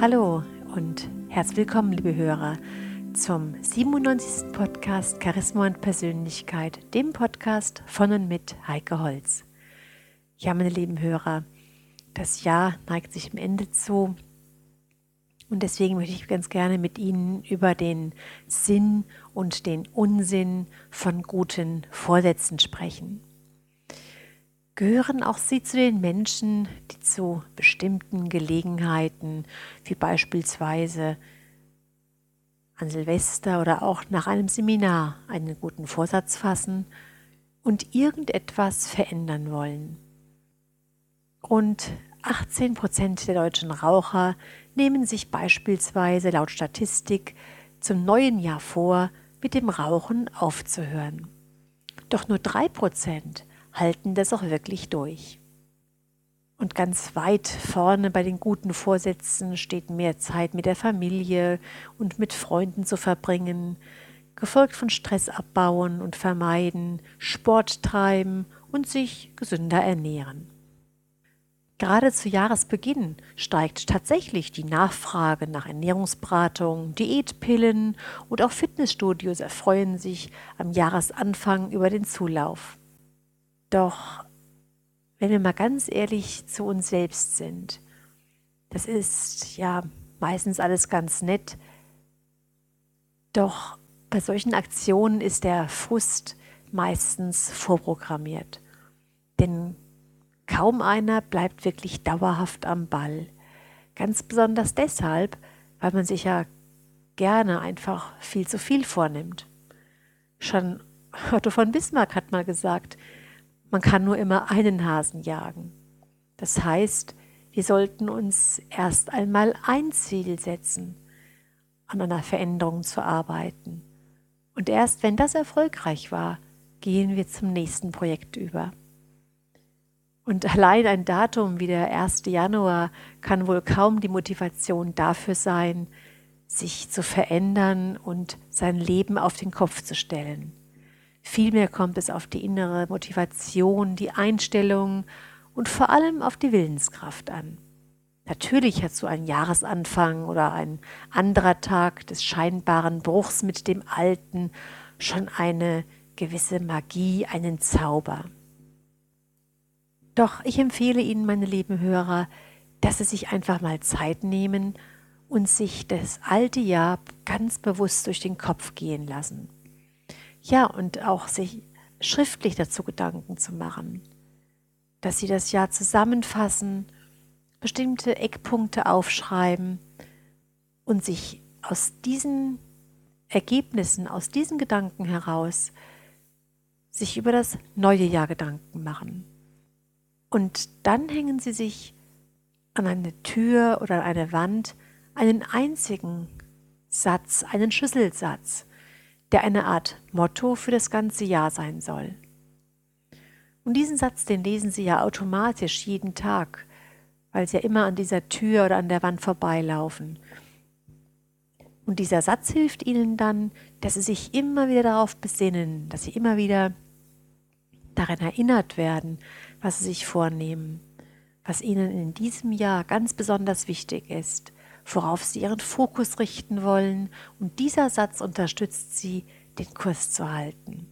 Hallo und herzlich willkommen, liebe Hörer, zum 97. Podcast Charisma und Persönlichkeit, dem Podcast von und mit Heike Holz. Ja, meine lieben Hörer, das Jahr neigt sich dem Ende zu und deswegen möchte ich ganz gerne mit Ihnen über den Sinn und den Unsinn von guten Vorsätzen sprechen. Gehören auch Sie zu den Menschen, die zu bestimmten Gelegenheiten, wie beispielsweise an Silvester oder auch nach einem Seminar, einen guten Vorsatz fassen und irgendetwas verändern wollen? Rund 18 Prozent der deutschen Raucher nehmen sich beispielsweise laut Statistik zum neuen Jahr vor, mit dem Rauchen aufzuhören. Doch nur drei Prozent halten das auch wirklich durch. Und ganz weit vorne bei den guten Vorsätzen steht mehr Zeit mit der Familie und mit Freunden zu verbringen, gefolgt von Stress abbauen und vermeiden, Sport treiben und sich gesünder ernähren. Gerade zu Jahresbeginn steigt tatsächlich die Nachfrage nach Ernährungsberatung, Diätpillen und auch Fitnessstudios erfreuen sich am Jahresanfang über den Zulauf. Doch wenn wir mal ganz ehrlich zu uns selbst sind, das ist ja meistens alles ganz nett, doch bei solchen Aktionen ist der Frust meistens vorprogrammiert. Denn kaum einer bleibt wirklich dauerhaft am Ball. Ganz besonders deshalb, weil man sich ja gerne einfach viel zu viel vornimmt. Schon Otto von Bismarck hat mal gesagt, man kann nur immer einen Hasen jagen. Das heißt, wir sollten uns erst einmal ein Ziel setzen, an einer Veränderung zu arbeiten. Und erst wenn das erfolgreich war, gehen wir zum nächsten Projekt über. Und allein ein Datum wie der 1. Januar kann wohl kaum die Motivation dafür sein, sich zu verändern und sein Leben auf den Kopf zu stellen. Vielmehr kommt es auf die innere Motivation, die Einstellung und vor allem auf die Willenskraft an. Natürlich hat so ein Jahresanfang oder ein anderer Tag des scheinbaren Bruchs mit dem Alten schon eine gewisse Magie, einen Zauber. Doch ich empfehle Ihnen, meine lieben Hörer, dass Sie sich einfach mal Zeit nehmen und sich das alte Jahr ganz bewusst durch den Kopf gehen lassen. Ja, und auch sich schriftlich dazu Gedanken zu machen, dass sie das Jahr zusammenfassen, bestimmte Eckpunkte aufschreiben und sich aus diesen Ergebnissen, aus diesen Gedanken heraus, sich über das neue Jahr Gedanken machen. Und dann hängen sie sich an eine Tür oder an eine Wand einen einzigen Satz, einen Schlüsselsatz, der eine Art Motto für das ganze Jahr sein soll. Und diesen Satz, den lesen Sie ja automatisch jeden Tag, weil Sie ja immer an dieser Tür oder an der Wand vorbeilaufen. Und dieser Satz hilft Ihnen dann, dass Sie sich immer wieder darauf besinnen, dass Sie immer wieder daran erinnert werden, was Sie sich vornehmen, was Ihnen in diesem Jahr ganz besonders wichtig ist worauf sie ihren Fokus richten wollen, und dieser Satz unterstützt sie, den Kurs zu halten.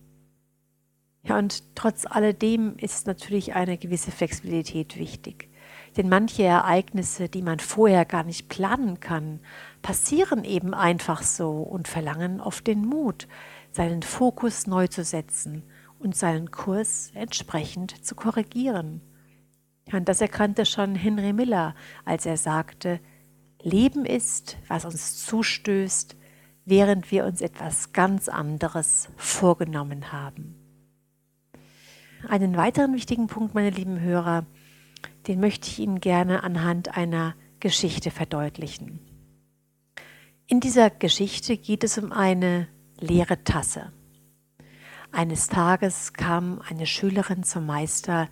Ja, und trotz alledem ist natürlich eine gewisse Flexibilität wichtig. Denn manche Ereignisse, die man vorher gar nicht planen kann, passieren eben einfach so und verlangen oft den Mut, seinen Fokus neu zu setzen und seinen Kurs entsprechend zu korrigieren. Ja, und das erkannte schon Henry Miller, als er sagte, Leben ist, was uns zustößt, während wir uns etwas ganz anderes vorgenommen haben. Einen weiteren wichtigen Punkt, meine lieben Hörer, den möchte ich Ihnen gerne anhand einer Geschichte verdeutlichen. In dieser Geschichte geht es um eine leere Tasse. Eines Tages kam eine Schülerin zum Meister.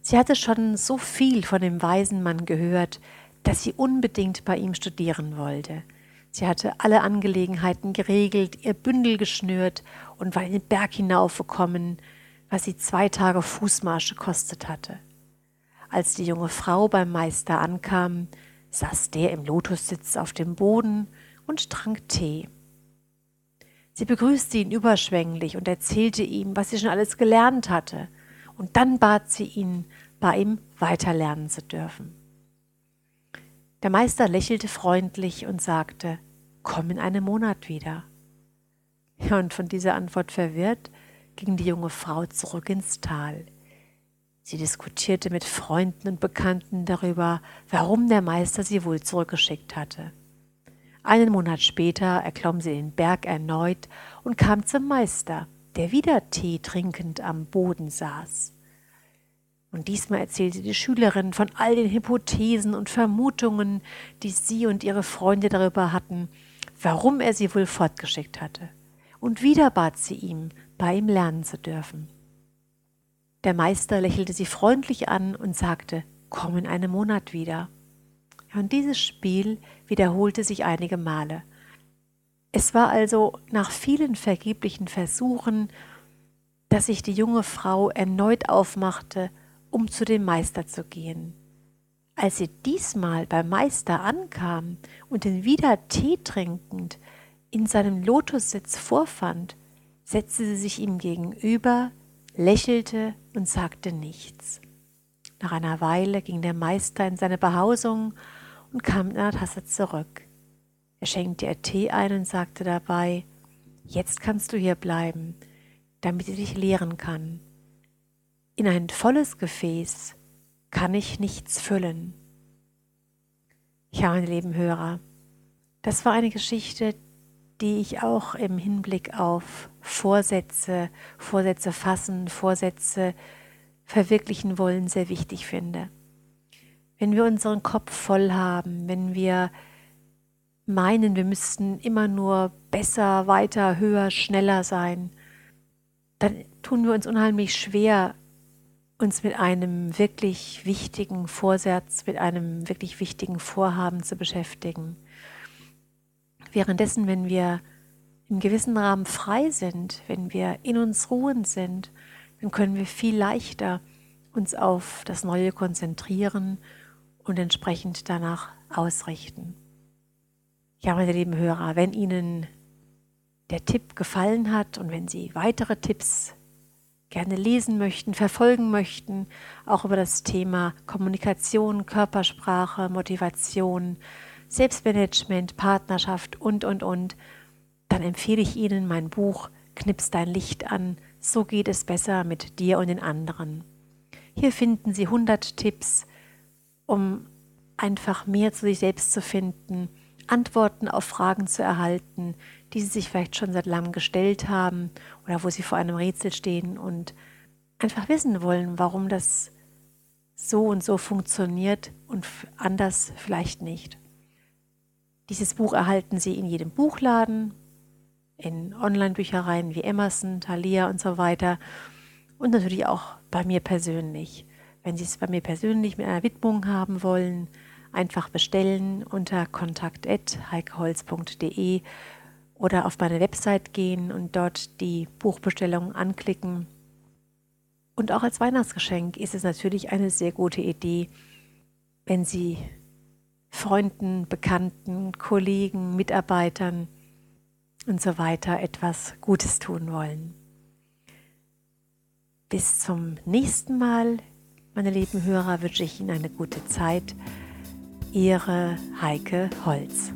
Sie hatte schon so viel von dem weisen Mann gehört, dass sie unbedingt bei ihm studieren wollte. Sie hatte alle Angelegenheiten geregelt, ihr Bündel geschnürt und war in den Berg hinaufgekommen, was sie zwei Tage Fußmarsch gekostet hatte. Als die junge Frau beim Meister ankam, saß der im Lotussitz auf dem Boden und trank Tee. Sie begrüßte ihn überschwänglich und erzählte ihm, was sie schon alles gelernt hatte, und dann bat sie ihn, bei ihm weiterlernen zu dürfen. Der Meister lächelte freundlich und sagte, Komm in einem Monat wieder. Und von dieser Antwort verwirrt, ging die junge Frau zurück ins Tal. Sie diskutierte mit Freunden und Bekannten darüber, warum der Meister sie wohl zurückgeschickt hatte. Einen Monat später erklomm sie den Berg erneut und kam zum Meister, der wieder Tee trinkend am Boden saß. Und diesmal erzählte die Schülerin von all den Hypothesen und Vermutungen, die sie und ihre Freunde darüber hatten, warum er sie wohl fortgeschickt hatte. Und wieder bat sie ihm, bei ihm lernen zu dürfen. Der Meister lächelte sie freundlich an und sagte, komm in einem Monat wieder. Und dieses Spiel wiederholte sich einige Male. Es war also nach vielen vergeblichen Versuchen, dass sich die junge Frau erneut aufmachte, um zu dem Meister zu gehen. Als sie diesmal beim Meister ankam und ihn wieder Tee trinkend in seinem Lotussitz vorfand, setzte sie sich ihm gegenüber, lächelte und sagte nichts. Nach einer Weile ging der Meister in seine Behausung und kam mit einer Tasse zurück. Er schenkte ihr Tee ein und sagte dabei, Jetzt kannst du hier bleiben, damit ich dich lehren kann. In ein volles Gefäß kann ich nichts füllen. Ja, meine lieben Hörer, das war eine Geschichte, die ich auch im Hinblick auf Vorsätze, Vorsätze fassen, Vorsätze verwirklichen wollen, sehr wichtig finde. Wenn wir unseren Kopf voll haben, wenn wir meinen, wir müssten immer nur besser, weiter, höher, schneller sein, dann tun wir uns unheimlich schwer, uns mit einem wirklich wichtigen Vorsatz, mit einem wirklich wichtigen Vorhaben zu beschäftigen. Währenddessen, wenn wir im gewissen Rahmen frei sind, wenn wir in uns ruhend sind, dann können wir viel leichter uns auf das Neue konzentrieren und entsprechend danach ausrichten. Ja, meine lieben Hörer, wenn Ihnen der Tipp gefallen hat und wenn Sie weitere Tipps gerne lesen möchten, verfolgen möchten, auch über das Thema Kommunikation, Körpersprache, Motivation, Selbstmanagement, Partnerschaft und, und, und, dann empfehle ich Ihnen mein Buch Knips dein Licht an, so geht es besser mit dir und den anderen. Hier finden Sie 100 Tipps, um einfach mehr zu sich selbst zu finden, Antworten auf Fragen zu erhalten, die Sie sich vielleicht schon seit langem gestellt haben oder wo Sie vor einem Rätsel stehen und einfach wissen wollen, warum das so und so funktioniert und anders vielleicht nicht. Dieses Buch erhalten Sie in jedem Buchladen, in Online-Büchereien wie Emerson, Thalia und so weiter und natürlich auch bei mir persönlich. Wenn Sie es bei mir persönlich mit einer Widmung haben wollen, einfach bestellen unter kontakt.heikeholz.de oder auf meine Website gehen und dort die Buchbestellung anklicken. Und auch als Weihnachtsgeschenk ist es natürlich eine sehr gute Idee, wenn Sie Freunden, Bekannten, Kollegen, Mitarbeitern und so weiter etwas Gutes tun wollen. Bis zum nächsten Mal, meine lieben Hörer, wünsche ich Ihnen eine gute Zeit. Ihre Heike Holz.